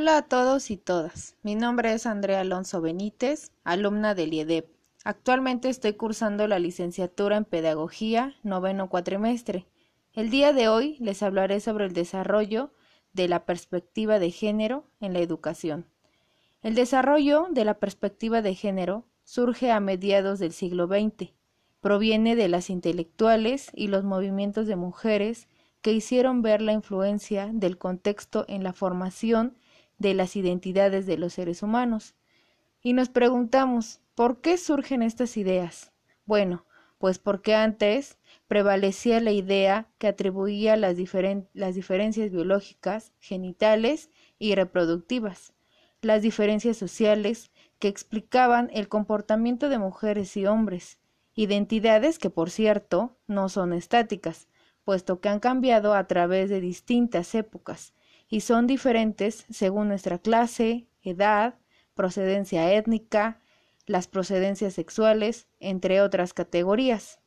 Hola a todos y todas. Mi nombre es Andrea Alonso Benítez, alumna del IEDEP. Actualmente estoy cursando la licenciatura en Pedagogía, noveno cuatrimestre. El día de hoy les hablaré sobre el desarrollo de la perspectiva de género en la educación. El desarrollo de la perspectiva de género surge a mediados del siglo XX. Proviene de las intelectuales y los movimientos de mujeres que hicieron ver la influencia del contexto en la formación de las identidades de los seres humanos. Y nos preguntamos, ¿por qué surgen estas ideas? Bueno, pues porque antes prevalecía la idea que atribuía las, las diferencias biológicas, genitales y reproductivas, las diferencias sociales que explicaban el comportamiento de mujeres y hombres, identidades que, por cierto, no son estáticas, puesto que han cambiado a través de distintas épocas y son diferentes según nuestra clase, edad, procedencia étnica, las procedencias sexuales, entre otras categorías.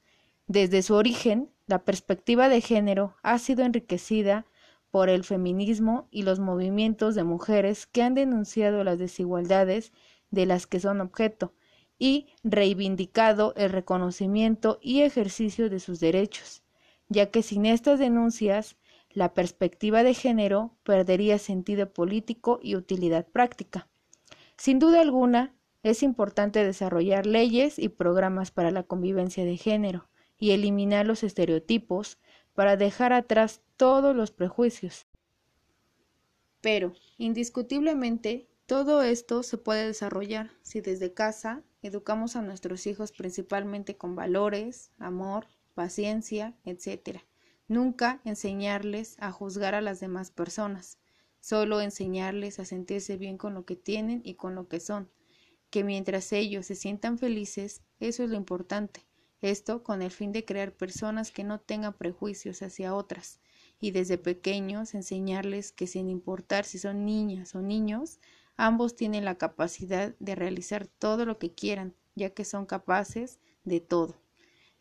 Desde su origen, la perspectiva de género ha sido enriquecida por el feminismo y los movimientos de mujeres que han denunciado las desigualdades de las que son objeto y reivindicado el reconocimiento y ejercicio de sus derechos, ya que sin estas denuncias la perspectiva de género perdería sentido político y utilidad práctica. Sin duda alguna, es importante desarrollar leyes y programas para la convivencia de género y eliminar los estereotipos para dejar atrás todos los prejuicios. Pero, indiscutiblemente, todo esto se puede desarrollar si desde casa educamos a nuestros hijos principalmente con valores, amor, paciencia, etc. Nunca enseñarles a juzgar a las demás personas, solo enseñarles a sentirse bien con lo que tienen y con lo que son, que mientras ellos se sientan felices, eso es lo importante. Esto con el fin de crear personas que no tengan prejuicios hacia otras, y desde pequeños enseñarles que sin importar si son niñas o niños, ambos tienen la capacidad de realizar todo lo que quieran, ya que son capaces de todo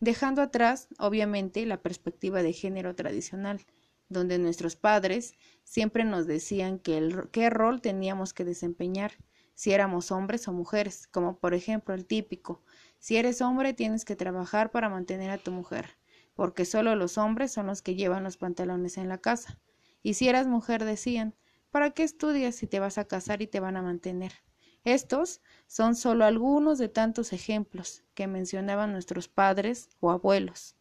dejando atrás, obviamente, la perspectiva de género tradicional, donde nuestros padres siempre nos decían que el, qué rol teníamos que desempeñar, si éramos hombres o mujeres, como por ejemplo el típico, si eres hombre tienes que trabajar para mantener a tu mujer, porque solo los hombres son los que llevan los pantalones en la casa, y si eras mujer decían, ¿para qué estudias si te vas a casar y te van a mantener? Estos son solo algunos de tantos ejemplos que mencionaban nuestros padres o abuelos.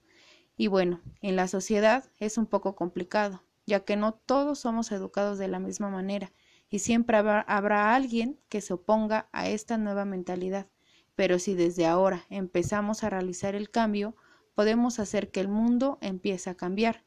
Y bueno, en la sociedad es un poco complicado, ya que no todos somos educados de la misma manera, y siempre habrá, alguien que se oponga a esta nueva mentalidad. Pero si desde ahora empezamos a realizar el cambio, podemos hacer que el mundo empiece a cambiar.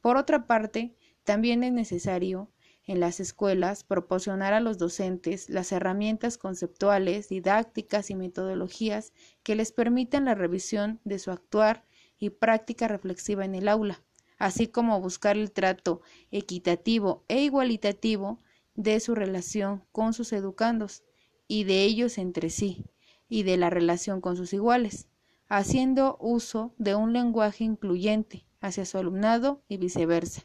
Por otra parte, también es necesario en las escuelas proporcionar a los docentes las herramientas conceptuales, didácticas y metodologías que les permitan la revisión de su actuar y práctica reflexiva en el aula, así como buscar el trato equitativo e igualitativo de su relación con sus educandos y de ellos entre sí, y de la relación con sus iguales, haciendo uso de un lenguaje incluyente hacia su alumnado y viceversa.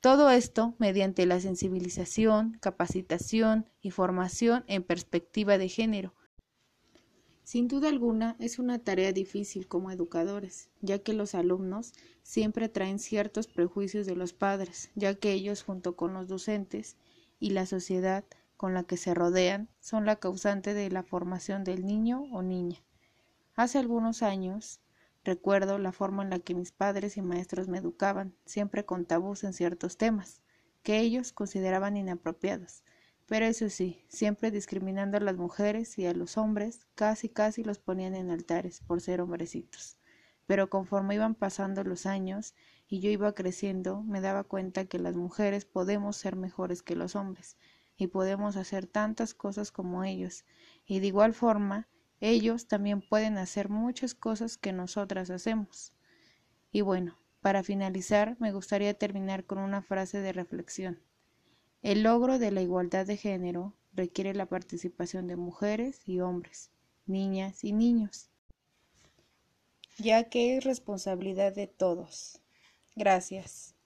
Todo esto mediante la sensibilización, capacitación y formación en perspectiva de género. Sin duda alguna es una tarea difícil como educadores, ya que los alumnos siempre traen ciertos prejuicios de los padres, ya que ellos junto con los docentes y la sociedad con la que se rodean son la causante de la formación del niño o niña. Hace algunos años Recuerdo la forma en la que mis padres y maestros me educaban, siempre con tabús en ciertos temas, que ellos consideraban inapropiados. Pero eso sí, siempre discriminando a las mujeres y a los hombres, casi casi los ponían en altares por ser hombrecitos. Pero conforme iban pasando los años y yo iba creciendo, me daba cuenta que las mujeres podemos ser mejores que los hombres y podemos hacer tantas cosas como ellos. Y de igual forma, ellos también pueden hacer muchas cosas que nosotras hacemos. Y bueno, para finalizar, me gustaría terminar con una frase de reflexión. El logro de la igualdad de género requiere la participación de mujeres y hombres, niñas y niños, ya que es responsabilidad de todos. Gracias.